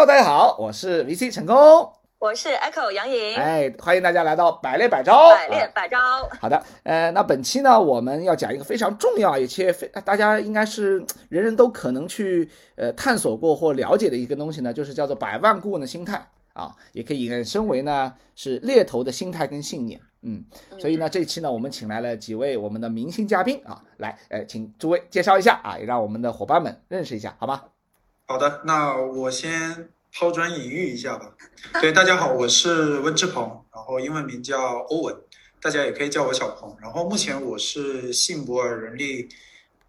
Hello，大家好，我是 VC 成功，我是 Echo 杨颖，哎，欢迎大家来到百猎百招，百猎百招。好的，呃，那本期呢，我们要讲一个非常重要，而且非大家应该是人人都可能去呃探索过或了解的一个东西呢，就是叫做百万顾问的心态啊，也可以引申为呢是猎头的心态跟信念。嗯，所以呢，这期呢，我们请来了几位我们的明星嘉宾啊，来，呃，请诸位介绍一下啊，也让我们的伙伴们认识一下，好吗？好的，那我先抛砖引玉一下吧。对，大家好，我是温志鹏，然后英文名叫欧文，大家也可以叫我小鹏。然后目前我是信博尔人力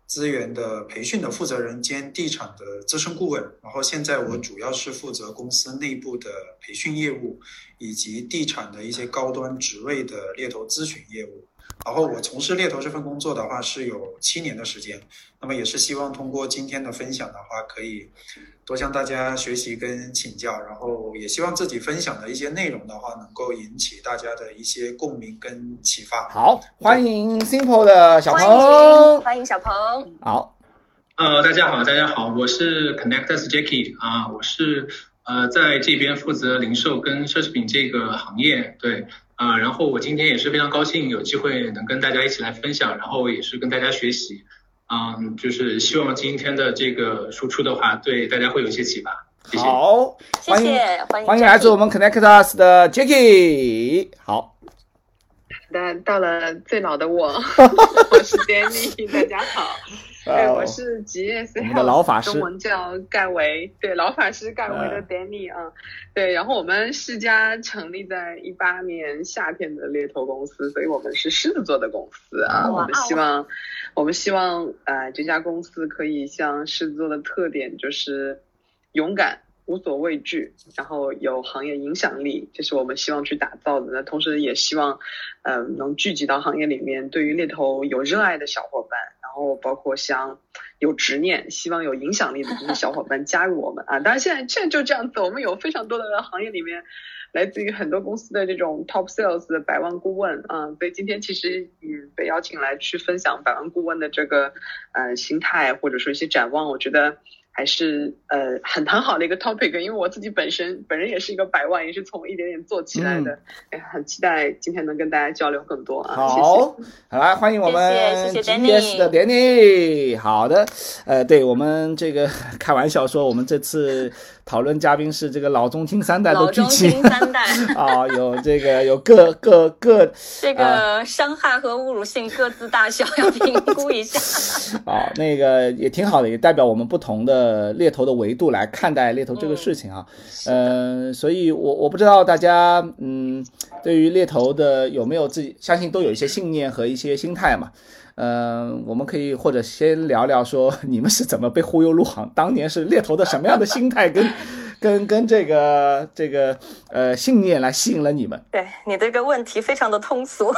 资源的培训的负责人兼地产的资深顾问。然后现在我主要是负责公司内部的培训业务，以及地产的一些高端职位的猎头咨询业务。然后我从事猎头这份工作的话是有七年的时间，那么也是希望通过今天的分享的话，可以多向大家学习跟请教，然后也希望自己分享的一些内容的话，能够引起大家的一些共鸣跟启发。好，欢迎 Simple 的小鹏，欢迎小鹏。好，呃，大家好，大家好，我是 Connectors Jackie 啊，我是呃在这边负责零售跟奢侈品这个行业，对，啊、然后我今天也是非常高兴有机会能跟大家一起来分享，然后也是跟大家学习，嗯，就是希望今天的这个输出的话，对大家会有一些启发，谢谢。好，谢欢迎谢欢迎欢迎来自我们 Connect Us 的 Jacky，好，那到了最老的我，我是 Danny，大家好。对，呃我是 GS 我们的老法师中文叫盖维，对，老法师盖维的嗯 Danny 啊，对，然后我们世家成立在一八年夏天的猎头公司，所以我们是狮子座的公司啊，我们希望，我们希望呃这家公司可以像狮子座的特点就是勇敢。无所畏惧，然后有行业影响力，这是我们希望去打造的。那同时也希望，呃，能聚集到行业里面对于猎头有热爱的小伙伴，然然后包括像有执念、希望有影响力的这些小伙伴加入我们啊。当然现在现在就这样子，我们有非常多的行业里面来自于很多公司的这种 top sales 的百万顾问啊，所以今天其实嗯被邀请来去分享百万顾问的这个呃心态或者说一些展望，我觉得。还是呃很很好的一个 topic，因为我自己本身本人也是一个百万，也是从一点点做起来的，哎、很期待今天能跟大家交流更多啊，谢谢。好，好来欢迎我们谢谢谢谢 GS 的 Danny，好的，呃，对我们这个 开玩笑说，我们这次讨论嘉宾是这个老中青三代都老中青三代，啊，有这个有各各各 这个伤害和侮辱性各自大小要评估一下。啊，那个也挺好的，也代表我们不同的猎头的维度来看待猎头这个事情啊。嗯、所以我我不知道大家嗯，对于猎头的有没有自己相信都有一些信念和一些心态嘛。嗯、我们可以或者先聊聊说你们是怎么被忽悠入行，当年是猎头的什么样的心态跟 跟跟这个这个呃信念来吸引了你们。对你这个问题非常的通俗。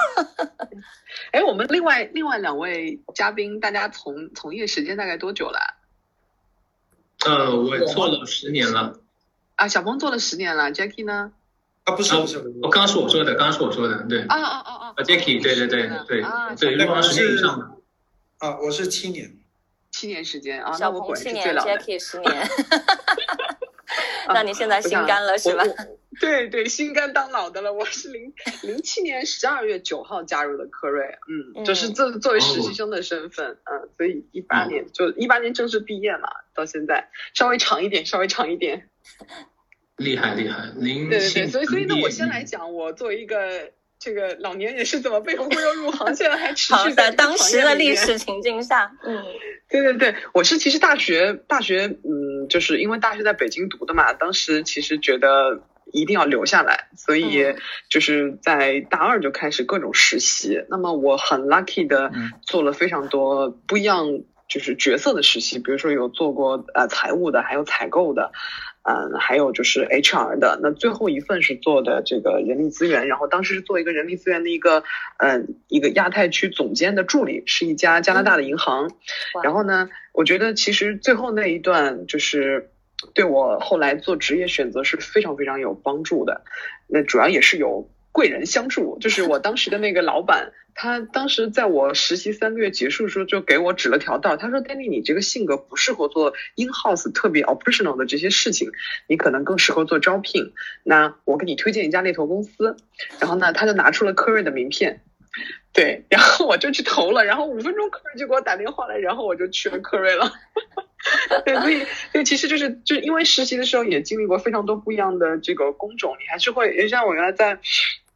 哎，我们另外另外两位嘉宾，大家从从业时间大概多久了？呃，我做了十年了，啊，小鹏做了十年了，Jackie 呢？啊，不是啊不是，我刚刚是我说的，刚刚是我说的，对，啊啊啊啊啊，Jackie，对对对对啊，对，入行十年以上的。啊，我是七年。七年时间啊，那小我果然鹏七年是最老的。，Jackie 十年。那你现在心甘了是吧？对对，心甘当老的了。我是零零七年十二月九号加入的科瑞，嗯，嗯就是作作为实习生的身份，嗯，所以一八年就一八年正式毕业嘛，到现在稍微长一点，稍微长一点。厉害厉害，您对对对，所以所以呢，我先来讲，我作为一个这个老年人是怎么被忽悠入行，现在还持，续在在当时的历历史情境下，嗯，对对对，我是其实大学大学，嗯，就是因为大学在北京读的嘛，当时其实觉得一定要留下来，所以嗯。就是在大二就开始各种实习。那么我很 lucky 的嗯。做了非常多不一样就是角色的实习，比如说有做过呃财务的，还有采购的。嗯，还有就是 HR 的，那最后一份是做的这个人力资源，然后当时是做一个人力资源的一个，嗯，一个亚太区总监的助理，是一家加拿大的银行。哇。然后呢，我觉得其实最后那一段就是对我后来做职业选择是非常非常有帮助的。那主要也是有贵人相助，就是我当时的那个老板，他当时在我实习三个月结束的时候，就给我指了条道。他说：“Danny，你这个性格不适合做 in house 特别 operational 的这些事情，你可能更适合做招聘。那我给你推荐一家猎头公司。”然后呢，他就拿出了科瑞的名片，对，然后我就去投了。然后五分钟科瑞就给我打电话来，然后我就去了科瑞了。对，所以，所以其实就是，就因为实习的时候也经历过非常多不一样的这个工种，你还是会，也像我原来在。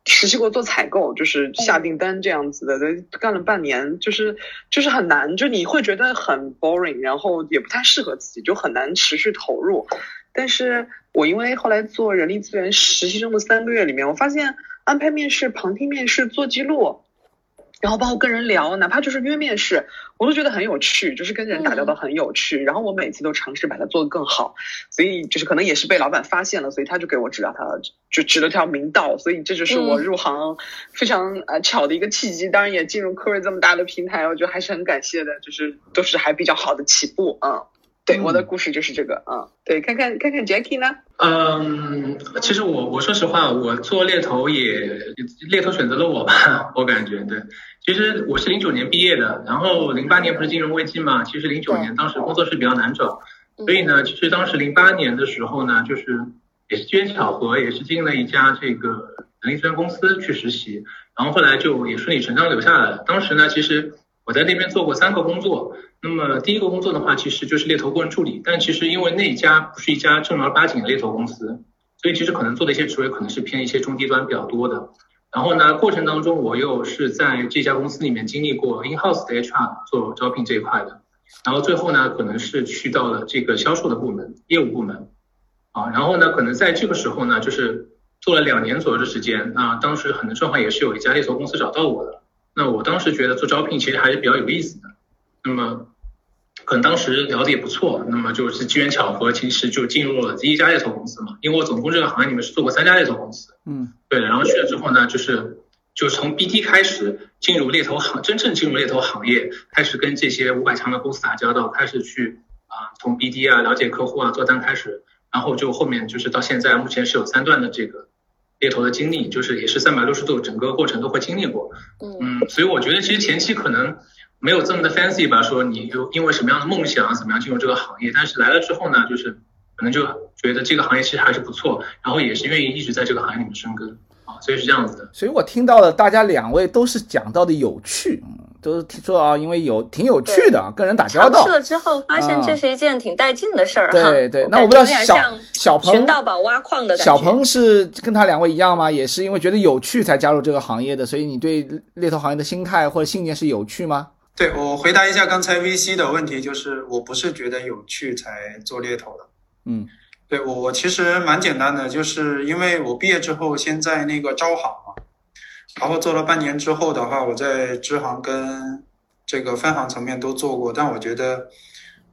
实习过做采购，就是下订单这样子的，干了半年，就是就是很难，就你会觉得很 boring，然后也不太适合自己，就很难持续投入。但是我因为后来做人力资源实习生的三个月里面，我发现安排面试、旁听面试、做记录。然后包括跟人聊，哪怕就是约面试，我都觉得很有趣，就是跟人打交道很有趣。然后我每次都尝试把它做得更好，所以就是可能也是被老板发现了，所以他就给我指了他就指了条明道。所以这就是我入行非常呃巧的一个契机。当然也进入科瑞这么大的平台，我觉得还是很感谢的，就是都是还比较好的起步啊。对，我的故事就是这个啊。对，看看看看 Jackie 呢？嗯，其实我我说实话，我做猎头也猎头选择了我吧，我感觉对。其实我是零九年毕业的，然后零八年不是金融危机嘛，其实零九年当时工作是比较难找，所以呢，其实当时零八年的时候呢，就是也是机缘巧合，也是进了一家这个人力资源公司去实习，然后后来就也顺理成章留下来了。当时呢，其实。我在那边做过三个工作，那么第一个工作的话，其实就是猎头顾问助理，但其实因为那家不是一家正儿八经的猎头公司，所以其实可能做的一些职位可能是偏一些中低端比较多的。然后呢，过程当中我又是在这家公司里面经历过 in house 的 HR 做招聘这一块的，然后最后呢，可能是去到了这个销售的部门、业务部门，啊，然后呢，可能在这个时候呢，就是做了两年左右的时间，那当时很正好也是有一家猎头公司找到我的。那我当时觉得做招聘其实还是比较有意思的，那么可能当时聊的也不错，那么就是机缘巧合，其实就进入了第一家猎头公司嘛。因为我总共这个行业里面是做过三家猎头公司，嗯，对的。然后去了之后呢，就是就从 BD 开始进入猎头行，真正进入猎头行业，开始跟这些五百强的公司打交道，开始去啊从 BD 啊了解客户啊做单开始，然后就后面就是到现在目前是有三段的这个。猎头的经历就是也是三百六十度，整个过程都会经历过。嗯，所以我觉得其实前期可能没有这么的 fancy 吧，说你就因为什么样的梦想，怎么样进入这个行业，但是来了之后呢，就是可能就觉得这个行业其实还是不错，然后也是愿意一直在这个行业里面生根啊，所以是这样子的。所以我听到了大家两位都是讲到的有趣。都是听说啊，因为有挺有趣的，跟人打交道。去了之后，发现这是一件挺带劲的事儿。对对，那我不知道小小鹏寻到宝挖矿的小鹏是跟他两位一样吗？也是因为觉得有趣才加入这个行业的，所以你对猎头行业的心态或者信念是有趣吗？对我回答一下刚才 VC 的问题，就是我不是觉得有趣才做猎头的。嗯，对我我其实蛮简单的，就是因为我毕业之后先在那个招行嘛。然后做了半年之后的话，我在支行跟这个分行层面都做过，但我觉得，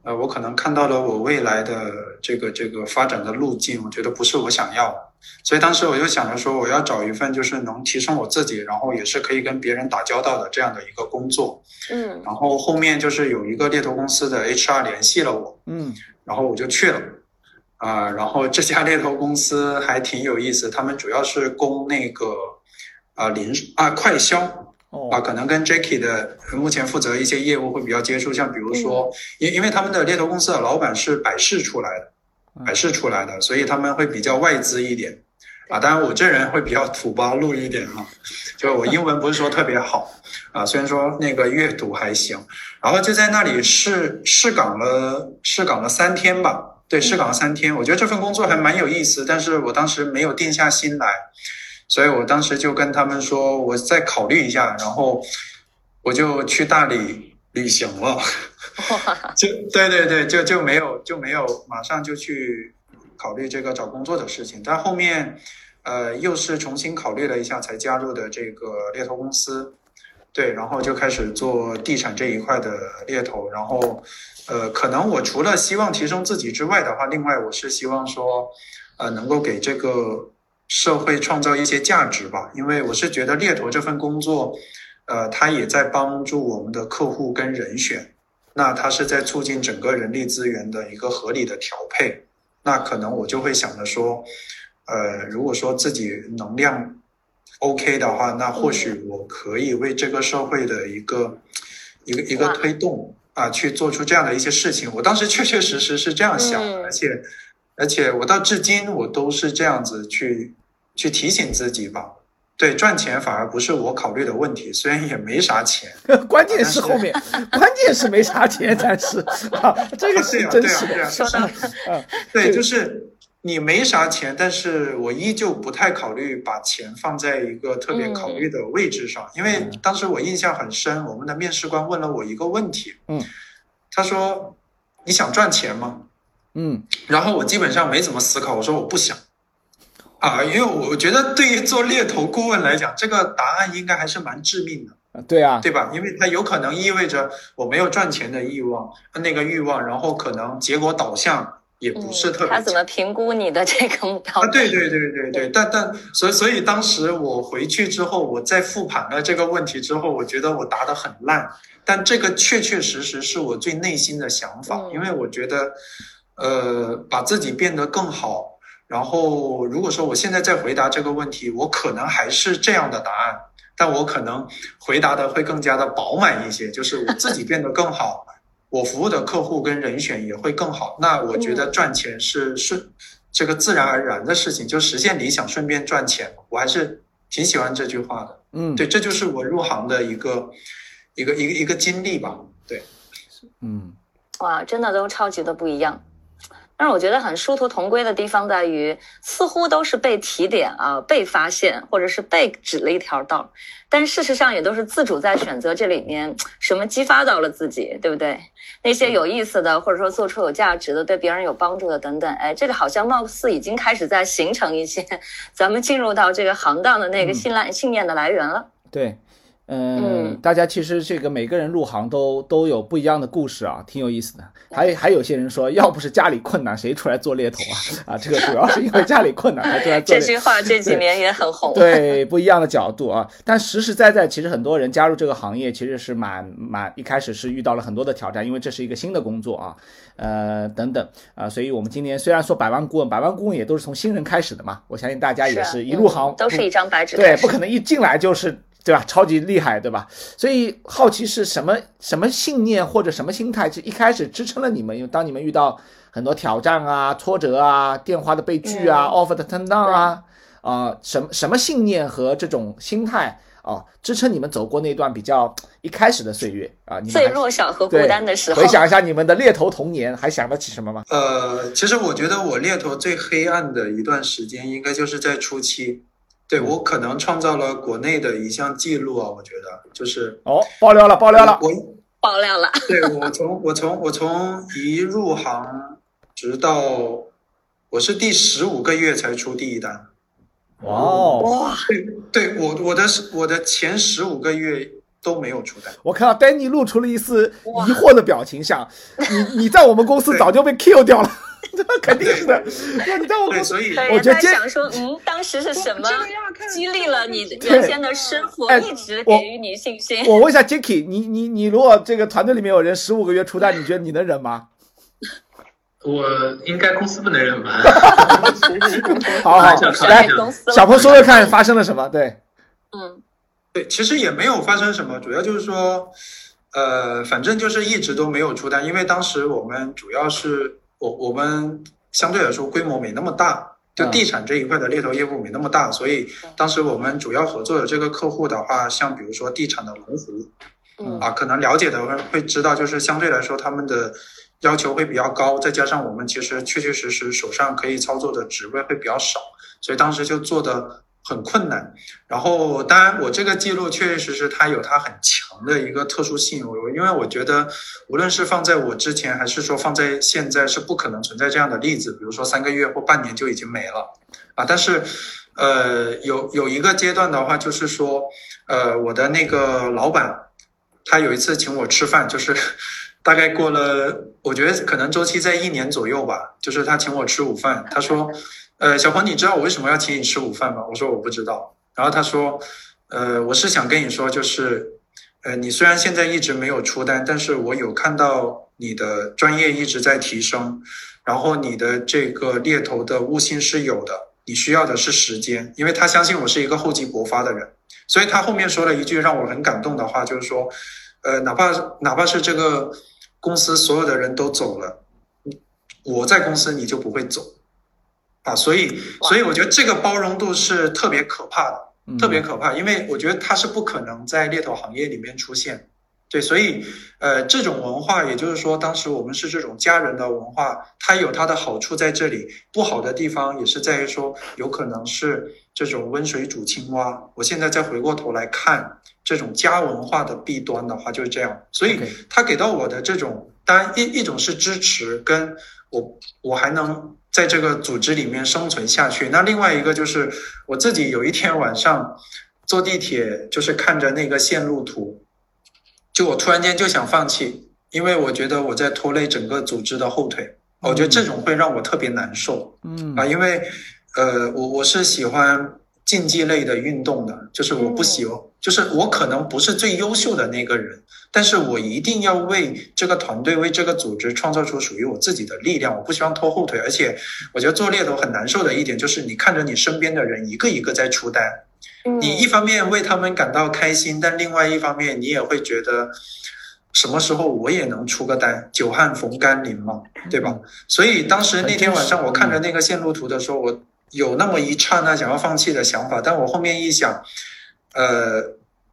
呃，我可能看到了我未来的这个这个发展的路径，我觉得不是我想要的，所以当时我就想着说，我要找一份就是能提升我自己，然后也是可以跟别人打交道的这样的一个工作。嗯。然后后面就是有一个猎头公司的 HR 联系了我。嗯。然后我就去了，啊，然后这家猎头公司还挺有意思，他们主要是供那个。啊，零啊，快销啊，可能跟 Jackie 的目前负责一些业务会比较接触，像比如说，因因为他们的猎头公司的老板是百事出来的，百事出来的，所以他们会比较外资一点啊。当然，我这人会比较土八路一点哈，就我英文不是说特别好啊，虽然说那个阅读还行，然后就在那里试试岗了，试岗了三天吧，对，试岗了三天，我觉得这份工作还蛮有意思，但是我当时没有定下心来。所以我当时就跟他们说，我再考虑一下，然后我就去大理旅行了。就对对对，就就没有就没有马上就去考虑这个找工作的事情。但后面，呃，又是重新考虑了一下才加入的这个猎头公司。对，然后就开始做地产这一块的猎头。然后，呃，可能我除了希望提升自己之外的话，另外我是希望说，呃，能够给这个。社会创造一些价值吧，因为我是觉得猎头这份工作，呃，它也在帮助我们的客户跟人选，那它是在促进整个人力资源的一个合理的调配。那可能我就会想着说，呃，如果说自己能量 OK 的话，那或许我可以为这个社会的一个一个一个推动啊，去做出这样的一些事情。我当时确确实实是这样想而且而且我到至今我都是这样子去去提醒自己吧。对，赚钱反而不是我考虑的问题，虽然也没啥钱。关键是后面，关键是没啥钱，但是啊，这个真是对，就是你没啥钱，但是我依旧不太考虑把钱放在一个特别考虑的位置上，因为当时我印象很深，我们的面试官问了我一个问题，嗯，他说你想赚钱吗？嗯然后我基本上没怎么思考，我说我不想。啊，因为我觉得对于做猎头顾问来讲，这个答案应该还是蛮致命的。对啊，对吧？因为它有可能意味着我没有赚钱的欲望，那个欲望，然后可能结果导向也不是特别。嗯他怎么评估你的这个目标？啊，对对对对对，但但所以所以当时我回去之后，我在复盘了这个问题之后，我觉得我答得很烂，但这个确确实实是我最内心的想法，嗯因为我觉得，呃，把自己变得更好，然后如果说我现在再回答这个问题，我可能还是这样的答案，但我可能回答的会更加的饱满一些，就是我自己变得更好。我服务的客户跟人选也会更好。那我觉得赚钱是是这个自然而然的事情，就实现理想顺便赚钱。我还是挺喜欢这句话的。嗯，对，这就是我入行的一个一个一个一个经历吧。对，嗯哇，真的都超级的不一样。但是我觉得很殊途同归的地方在于，似乎都是被提点啊、被发现，或者是被指了一条道，但事实上也都是自主在选择这里面什么激发到了自己，对不对？那些有意思的，或者说做出有价值的、对别人有帮助的等等，哎，这个好像貌似已经开始在形成一些 咱们进入到这个行当的那个信赖、信念的来源了。对。嗯嗯，大家其实这个每个人入行都都有不一样的故事啊，挺有意思的。还还有些人说，要不是家里困难，谁出来做猎头啊？啊，这个主要是因为家里困难才出来 做猎头。这句话这几年也很红。对不一样的角度啊，但实实在在，其实很多人加入这个行业，其实是蛮蛮一开始是遇到了很多的挑战，因为这是一个新的工作啊，呃等等啊，所以我们今年虽然说百万顾问，百万顾问也都是从新人开始的嘛，我相信大家也是一入行、嗯都是一张白纸对不可能一进来就是对吧，超级厉害对吧？所以好奇是什么什么信念或者什么心态，是一开始支撑了你们？因为当你们遇到很多挑战啊、挫折啊、电话的被拒啊、嗯 offer 的 turn down 啊，啊、什么什么信念和这种心态啊、支撑你们走过那段比较一开始的岁月啊？你们最弱小和孤单的时候回。想一下你们的猎头童年，还想得起什么吗？呃，其实我觉得我猎头最黑暗的一段时间，应该就是在初期。对我可能创造了国内的一项记录啊，我觉得就是哦，爆料了，爆料了！我 爆料了，对我从我从我从一入行，直到我是第十五个月才出第一单。哇哦，哇，对，对我我的我的前十五个月都没有出单。我看到丹尼露出了一丝疑惑的表情，想你你在我们公司早就被 kill 掉了，这 肯定是的。那你在我们对，公司，所以，我觉得今在想说，嗯，当时是什么激励了你原先的师傅，哎一直给予你信心？我问一下 Jacky，你你你如果这个团队里面有人十五个月出单，你觉得你能忍吗？我应该公司不能忍吧？好好开玩笑来小鹏说说看发生了什么？对，嗯对，其实也没有发生什么，主要就是说，呃，反正就是一直都没有出单，因为当时我们主要是我我们相对来说规模没那么大，就嗯。地产这一块的猎头业务没那么大，所以当时我们主要合作的这个客户的话，像比如说地产的龙湖嗯。啊，可能了解的会会知道，就是相对来说他们的要求会比较高，再加上我们其实确确实实手上可以操作的职位会比较少，所以当时就做的很困难。然后，当然我这个记录确确实实它有它很强的一个特殊性，我因为我觉得无论是放在我之前，还是说放在现在，是不可能存在这样的例子，比如说三个月或半年就已经没了啊。但是，呃，有有一个阶段的话，就是说，呃，我的那个老板。他有一次请我吃饭，就是 大概过了，我觉得可能周期在一年左右吧。就是他请我吃午饭，他说：“呃，小鹏，你知道我为什么要请你吃午饭吗？”我说：“我不知道。”然后他说：“呃，我是想跟你说，就是，呃，你虽然现在一直没有出单，但是我有看到你的专业一直在提升，然后你的这个猎头的悟性是有的。你需要的是时间，因为他相信我是一个厚积薄发的人，所以他后面说了一句让我很感动的话，就是说，呃，哪怕哪怕是这个公司所有的人都走了，我在公司你就不会走，啊，所以所以我觉得这个包容度是特别可怕的，特别可怕，因为我觉得它是不可能在猎头行业里面出现。对，所以，呃，这种文化，也就是说，当时我们是这种家人的文化，它有它的好处在这里，不好的地方也是在于说，有可能是这种温水煮青蛙。我现在再回过头来看这种家文化的弊端的话，就是这样。所以，它给到我的这种，当然一一种是支持，跟我我还能在这个组织里面生存下去。那另外一个就是我自己有一天晚上坐地铁，就是看着那个线路图。就我突然间就想放弃，因为我觉得我在拖累整个组织的后腿，我觉得这种会让我特别难受。嗯啊，因为，呃，我我是喜欢竞技类的运动的，就是我不喜欢，就是我可能不是最优秀的那个人，但是我一定要为这个团队、为这个组织创造出属于我自己的力量。我不希望拖后腿，而且我觉得做猎头很难受的一点就是，你看着你身边的人一个一个在出单。你一方面为他们感到开心，但另外一方面你也会觉得，什么时候我也能出个单，久旱逢甘霖嘛，对吧？所以当时那天晚上我看着那个线路图的时候，我有那么一刹那想要放弃的想法，但我后面一想，呃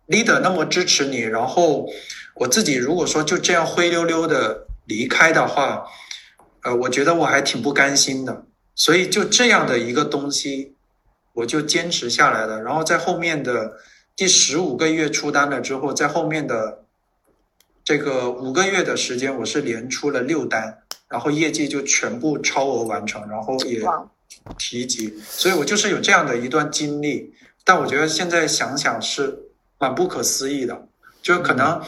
，leader 那么支持你，然后我自己如果说就这样灰溜溜的离开的话，呃，我觉得我还挺不甘心的，所以就这样的一个东西。我就坚持下来了，然后在后面的第十五个月出单了之后，在后面的这个五个月的时间，我是连出了六单，然后业绩就全部超额完成，然后也提及，所以我就是有这样的一段经历。但我觉得现在想想是蛮不可思议的，就可能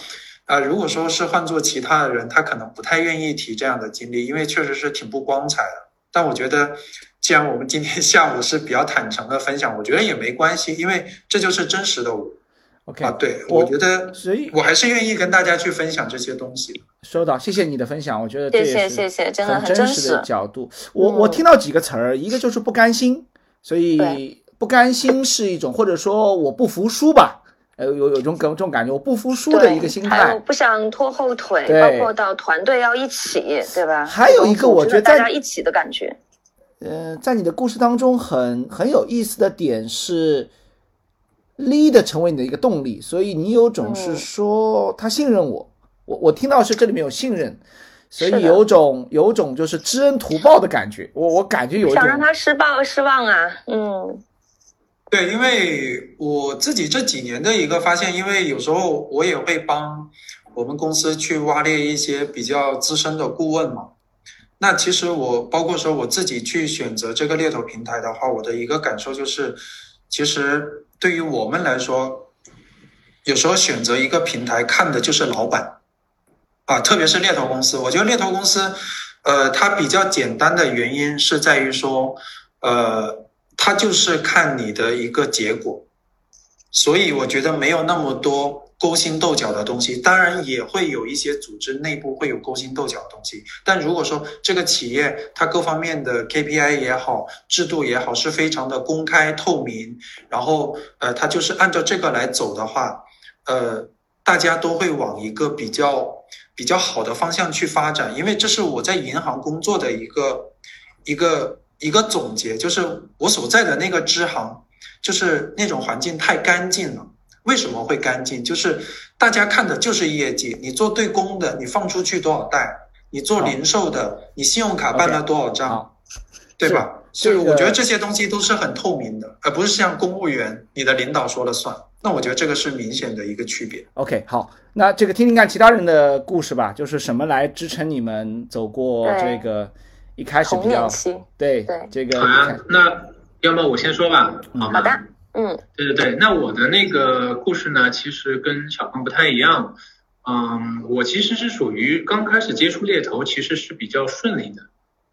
啊，如果说是换做其他的人，他可能不太愿意提这样的经历，因为确实是挺不光彩的。但我觉得。既然我们今天下午是比较坦诚的分享，我觉得也没关系，因为这就是真实的我。OK 啊，对，我觉得，所以我还是愿意跟大家去分享这些东西。收到，谢谢你的分享，我觉得这也是很真实的角度。我我听到几个词儿，一个就是不甘心，所以不甘心是一种，或者说我不服输吧，呃，有有种这种感觉，我不服输的一个心态，还有不想拖后腿，包括到团队要一起，对吧？还有一个，我觉得大家一起的感觉。呃，在你的故事当中，很很有意思的点是，leader 成为你的一个动力，所以你有种是说他信任我，我我听到是这里面有信任，所以有种有种就是知恩图报的感觉，我我感觉有想让他失望失望啊，嗯，对，因为我自己这几年的一个发现，因为有时候我也会帮我们公司去挖猎一些比较资深的顾问嘛。那其实我包括说我自己去选择这个猎头平台的话，我的一个感受就是，其实对于我们来说，有时候选择一个平台看的就是老板，啊，特别是猎头公司。我觉得猎头公司，呃，它比较简单的原因是在于说，呃，它就是看你的一个结果，所以我觉得没有那么多。勾心斗角的东西，当然也会有一些组织内部会有勾心斗角的东西。但如果说这个企业它各方面的 KPI 也好，制度也好，是非常的公开透明，然后呃，它就是按照这个来走的话，呃，大家都会往一个比较比较好的方向去发展。因为这是我在银行工作的一个一个一个总结，就是我所在的那个支行，就是那种环境太干净了。为什么会干净？就是大家看的就是业绩。你做对公的，你放出去多少贷？你做零售的，你信用卡办了多少张？对吧？所以我觉得这些东西都是很透明的，而不是像公务员，你的领导说了算。那我觉得这个是明显的一个区别。OK，好，那这个听听看其他人的故事吧，就是什么来支撑你们走过这个一开始比较对对这个。好呀，那要么我先说吧，好吗？好的。嗯，对对对，那我的那个故事呢，其实跟小胖不太一样。嗯，我其实是属于刚开始接触猎头，其实是比较顺利的。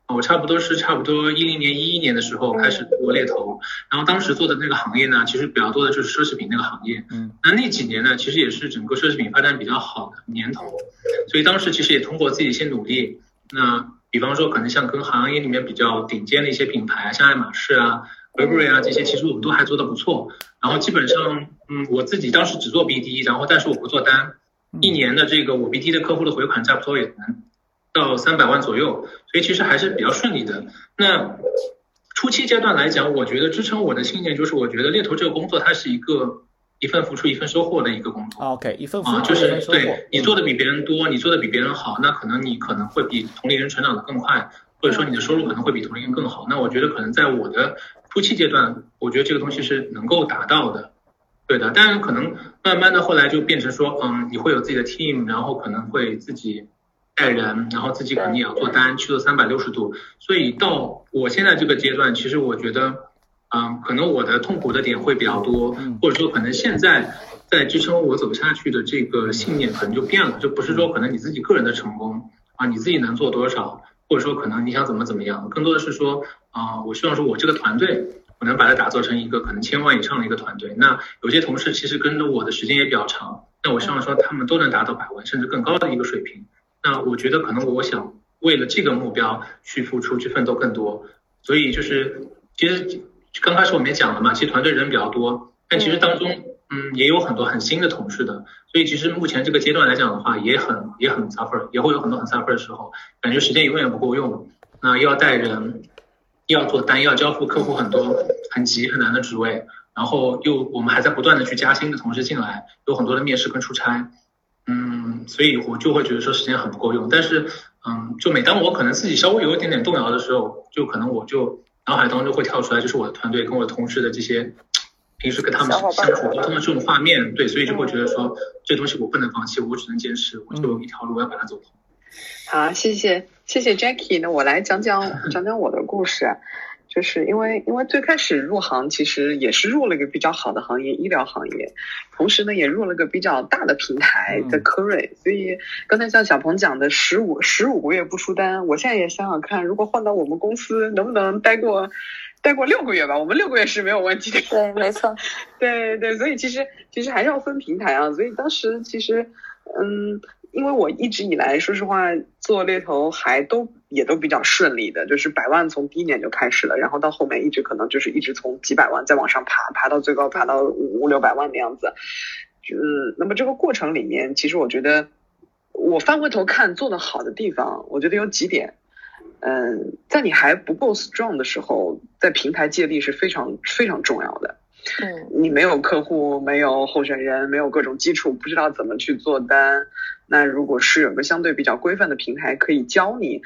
我差不多是差不多一零年、一一年的时候开始做猎头，然后当时做的那个行业呢，其实比较多的就是奢侈品那个行业。嗯，那那几年呢，其实也是整个奢侈品发展比较好的年头，所以当时其实也通过自己一些努力，那比方说可能像跟行业里面比较顶尖的一些品牌，像爱马仕啊。Burberry 啊这些，其实我们都还做的不错。然后基本上，嗯，我自己当时只做 BD，然后但是我不做单，一年的这个我 BD 的客户的回款差不多也能到三百万左右，所以其实还是比较顺利的。那初期阶段来讲，我觉得支撑我的信念就是，我觉得猎头这个工作它是一个一份付出一份收获的一个工作。OK，一份付啊，出就是对。你做的比别人多，你做的比别人好，那可能你可能会比同龄人成长的更快，或者说你的收入可能会比同龄人更好。那我觉得可能在我的初期阶段，我觉得这个东西是能够达到的，对的。但是可能慢慢的后来就变成说，嗯，你会有自己的 team，然后可能会自己带人，然后自己肯定也要做单，去做三百六十度。所以到我现在这个阶段，其实我觉得，嗯，可能我的痛苦的点会比较多，或者说可能现在在支撑我走下去的这个信念可能就变了，就不是说可能你自己个人的成功啊，你自己能做多少，或者说可能你想怎么怎么样，更多的是说啊、我希望说我这个团队。我能把它打造成一个可能千万以上的一个团队。那有些同事其实跟着我的时间也比较长，那我希望说他们都能达到百万甚至更高的一个水平。那我觉得可能我想为了这个目标去付出、去奋斗更多。所以就是其实刚开始我们也讲了嘛，其实团队人比较多，但其实当中嗯也有很多很新的同事的。所以其实目前这个阶段来讲的话，也很也很 suffer，也会有很多很 suffer 的时候，感觉时间永远不够用。那又要带人，又要做单，要交付客户很多很急很难的职位，然后又我们还在不断的去加新的同事进来，有很多的面试跟出差，嗯，所以我就会觉得说时间很不够用。但是，嗯，就每当我可能自己稍微有一点点动摇的时候，就可能我就脑海当中就会跳出来，就是我的团队跟我的同事的这些平时跟他们相处沟通的这种画面，对，所以就会觉得说这东西我不能放弃，我只能坚持，我就有一条路要把它走通。好，谢谢谢谢 Jackie。那我来讲讲 讲讲我的故事，就是因为因为最开始入行其实也是入了一个比较好的行业，医疗行业，同时呢也入了个比较大的平台的科瑞，所以刚才像小鹏讲的十五十五个月不出单，我现在也想想看，如果换到我们公司，能不能待过待过六个月吧？我们六个月是没有问题的。对，没错，对对，所以其实其实还是要分平台啊。所以当时其实，嗯，因为我一直以来，说实话，做猎头还都也都比较顺利的，就是百万从第一年就开始了，然后到后面一直可能就是一直从几百万再往上爬，爬到最高爬到五五六百万的样子。嗯，那么这个过程里面，其实我觉得我翻回头看做的好的地方，我觉得有几点。嗯，在你还不够 strong 的时候，在平台借力是非常非常重要的。你没有客户，没有候选人，没有各种基础，不知道怎么去做单。那如果是有个相对比较规范的平台，可以教你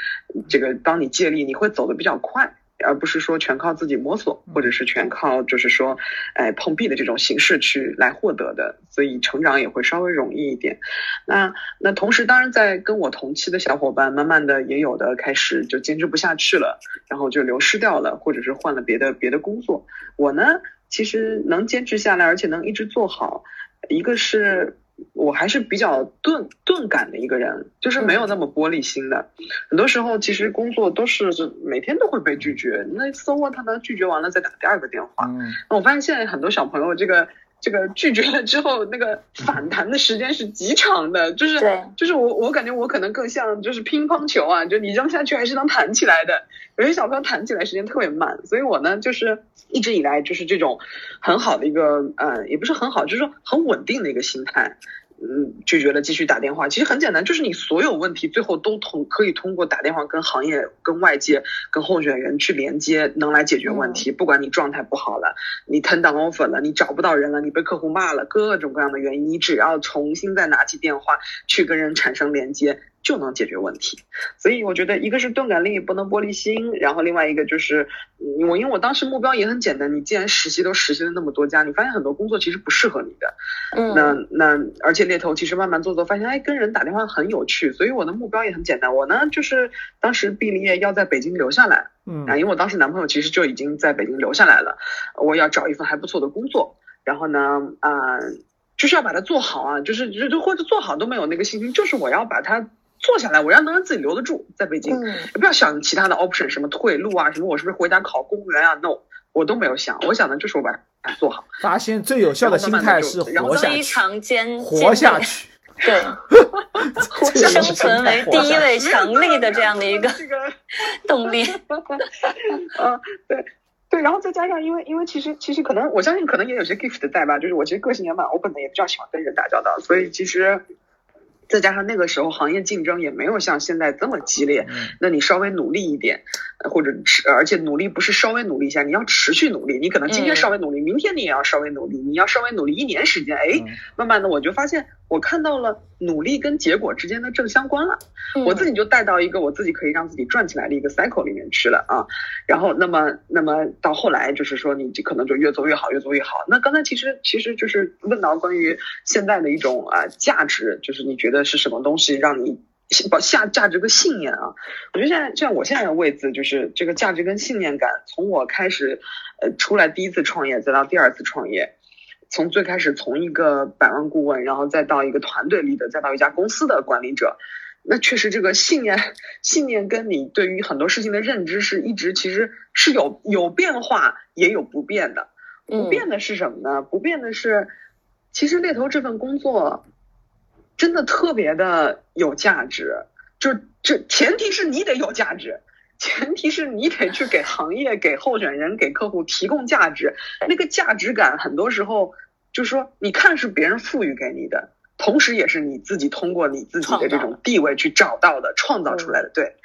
这个帮你借力，你会走得比较快，而不是说全靠自己摸索，或者是全靠就是说，哎碰壁的这种形式去来获得的，所以成长也会稍微容易一点。那那同时，当然在跟我同期的小伙伴，慢慢的也有的开始就坚持不下去了，然后就流失掉了，或者是换了别的别的工作。我呢，其实能坚持下来，而且能一直做好，一个是我还是比较钝钝感的一个人，就是没有那么玻璃心的。很多时候其实工作都是每天都会被拒绝，那 so what 呢？拒绝完了再打第二个电话。嗯那我发现现在很多小朋友这个这个拒绝了之后，那个反弹的时间是极长的，就是对就是我我感觉我可能更像就是乒乓球啊，就你扔下去还是能弹起来的。有些小朋友弹起来时间特别慢，所以我呢就是一直以来就是这种很好的一个呃，也不是很好，就是说很稳定的一个心态。嗯，拒绝了继续打电话，其实很简单，就是你所有问题最后都通可以通过打电话跟行业、跟外界、跟候选人去连接，能来解决问题。不管你状态不好了，你 turn down offer 了，你找不到人了，你被客户骂了，各种各样的原因，你只要重新再拿起电话去跟人产生连接，就能解决问题。所以我觉得一个是钝感力不能玻璃心，然后另外一个就是，嗯我因为我当时目标也很简单，你既然实习都实习了那么多家，你发现很多工作其实不适合你的，那嗯那而且猎头其实慢慢做做，发现哎跟人打电话很有趣，所以我的目标也很简单，我呢就是当时毕了业要在北京留下来，嗯。啊，因为我当时男朋友其实就已经在北京留下来了，我要找一份还不错的工作，然后呢，啊、就是要把它做好啊，就是就就或者做好都没有那个信心，就是我要把它做下来，我要能让自己留得住，在北京，不要想其他的 option，什么退路啊，什么我是不是回家考公务员啊，no，我都没有想，我想的就是我把它做好。发现最有效的心态是活下非，常坚活下，去。对，生存为第一位强力的这样的一个这个动力。啊，对对，然后再加上，因为因为其实其实可能我相信可能也有些 gift 在吧，就是我其实个性也蛮 open 的，也比较喜欢跟人打交道，所以其实。再加上那个时候行业竞争也没有像现在这么激烈，那你稍微努力一点，或者持，而且努力不是稍微努力一下，你要持续努力。你可能今天稍微努力，明天你也要稍微努力，你要稍微努力一年时间，哎，慢慢的我就发现我看到了努力跟结果之间的正相关了，我自己就带到一个我自己可以让自己转起来的一个 cycle 里面去了啊。然后那么那么到后来就是说你可能就越做越好，越做越好。那刚才其实其实就是问到关于现在的一种啊价值，就是你觉得。是什么东西让你把下价值跟信念啊？我觉得现在像我现在的位置，就是这个价值跟信念感，从我开始呃出来第一次创业，再到第二次创业，从最开始从一个百万顾问，然后再到一个团队里的，再到一家公司的管理者，那确实这个信念信念跟你对于很多事情的认知是一直其实是有有变化，也有不变的。不变的是什么呢？不变的是，其实猎头这份工作。真的特别的有价值，就这前提是你得有价值，前提是你得去给行业、给候选人、给客户提供价值。那个价值感很多时候就是说，你看是别人赋予给你的，同时也是你自己通过你自己的这种地位去找到的、创造出来的。对，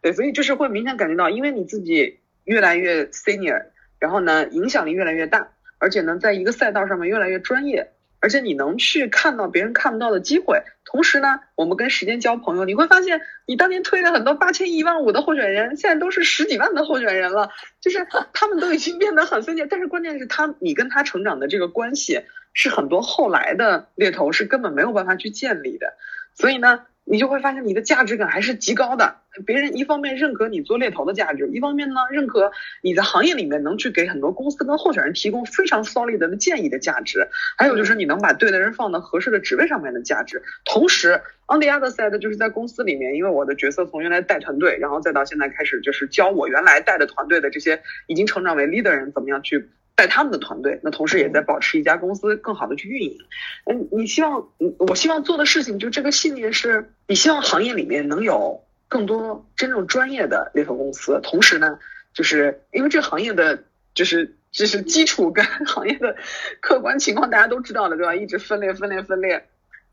对，所以就是会明显感觉到，因为你自己越来越 senior，然后呢，影响力越来越大，而且呢，在一个赛道上面越来越专业。而且你能去看到别人看不到的机会，同时呢，我们跟时间交朋友，你会发现你当年推的很多八千一万五的候选人，现在都是十几万的候选人了，就是他们都已经变得很分裂。但是关键是他，你跟他成长的这个关系，是很多后来的猎头是根本没有办法去建立的，所以呢。你就会发现你的价值感还是极高的，别人一方面认可你做猎头的价值，一方面呢认可你在行业里面能去给很多公司跟候选人提供非常 solid 的建议的价值，还有就是你能把对的人放到合适的职位上面的价值。同时，on the other side 就是在公司里面，因为我的角色从原来带团队，然后再到现在开始就是教我原来带的团队的这些已经成长为 leader 人怎么样去。带他们的团队，那同时也在保持一家公司更好的去运营。嗯，你希望，我希望做的事情，就这个信念是，你希望行业里面能有更多真正专业的猎头公司。同时呢，就是因为这个行业的就是就是基础跟 行业的客观情况大家都知道的，对吧？一直分裂分裂分裂，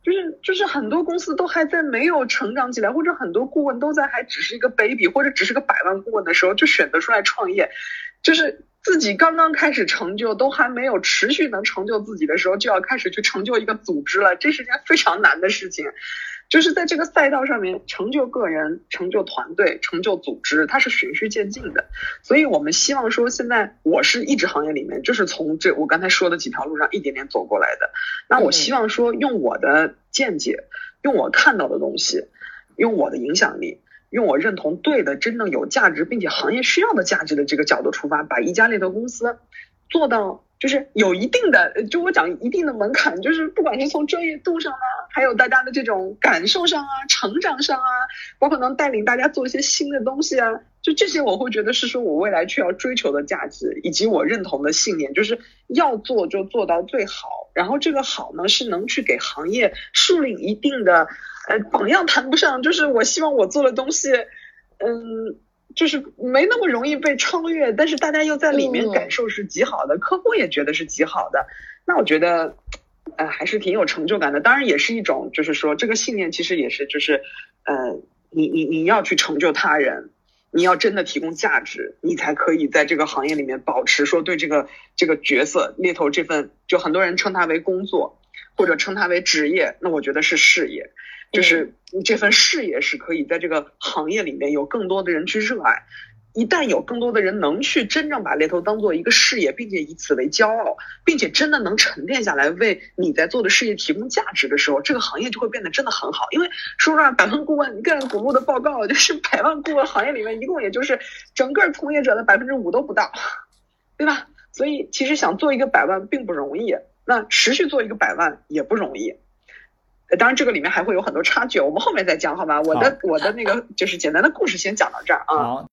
就是就是很多公司都还在没有成长起来，或者很多顾问都在还只是一个 baby 或者只是个百万顾问的时候就选择出来创业，就是。自己刚刚开始成就，都还没有持续能成就自己的时候，就要开始去成就一个组织了，这是件非常难的事情。就是在这个赛道上面，成就个人、成就团队、成就组织，它是循序渐进的。所以我们希望说，现在我是一直行业里面，就是从这我刚才说的几条路上一点点走过来的。那我希望说，用我的见解，用我看到的东西，用我的影响力。用我认同对的、真正有价值，并且行业需要的价值的这个角度出发，把一家猎头公司做到就是有一定的，就我讲一定的门槛，就是不管是从专业度上啊，还有大家的这种感受上啊、成长上啊，包括能带领大家做一些新的东西啊，就这些我会觉得是说我未来需要追求的价值，以及我认同的信念，就是要做就做到最好，然后这个好呢是能去给行业树立一定的。呃，榜样谈不上，就是我希望我做的东西，嗯，就是没那么容易被超越，但是大家又在里面感受是极好的，客户也觉得是极好的，那我觉得，呃，还是挺有成就感的。当然，也是一种，就是说这个信念其实也是，就是，呃，你你你要去成就他人，你要真的提供价值，你才可以在这个行业里面保持说对这个这个角色猎头这份，就很多人称它为工作，或者称它为职业，那我觉得是事业。就是这份事业是可以在这个行业里面有更多的人去热爱，一旦有更多的人能去真正把猎头当做一个事业，并且以此为骄傲，并且真的能沉淀下来为你在做的事业提供价值的时候，这个行业就会变得真的很好。因为说实话，百万顾问，你看谷路的报告，就是 百万顾问行业里面一共也就是整个从业者的百分之五都不到，对吧？所以其实想做一个百万并不容易，那持续做一个百万也不容易。当然，这个里面还会有很多差距，我们后面再讲，好吧？我的我的那个就是简单的故事，先讲到这儿啊。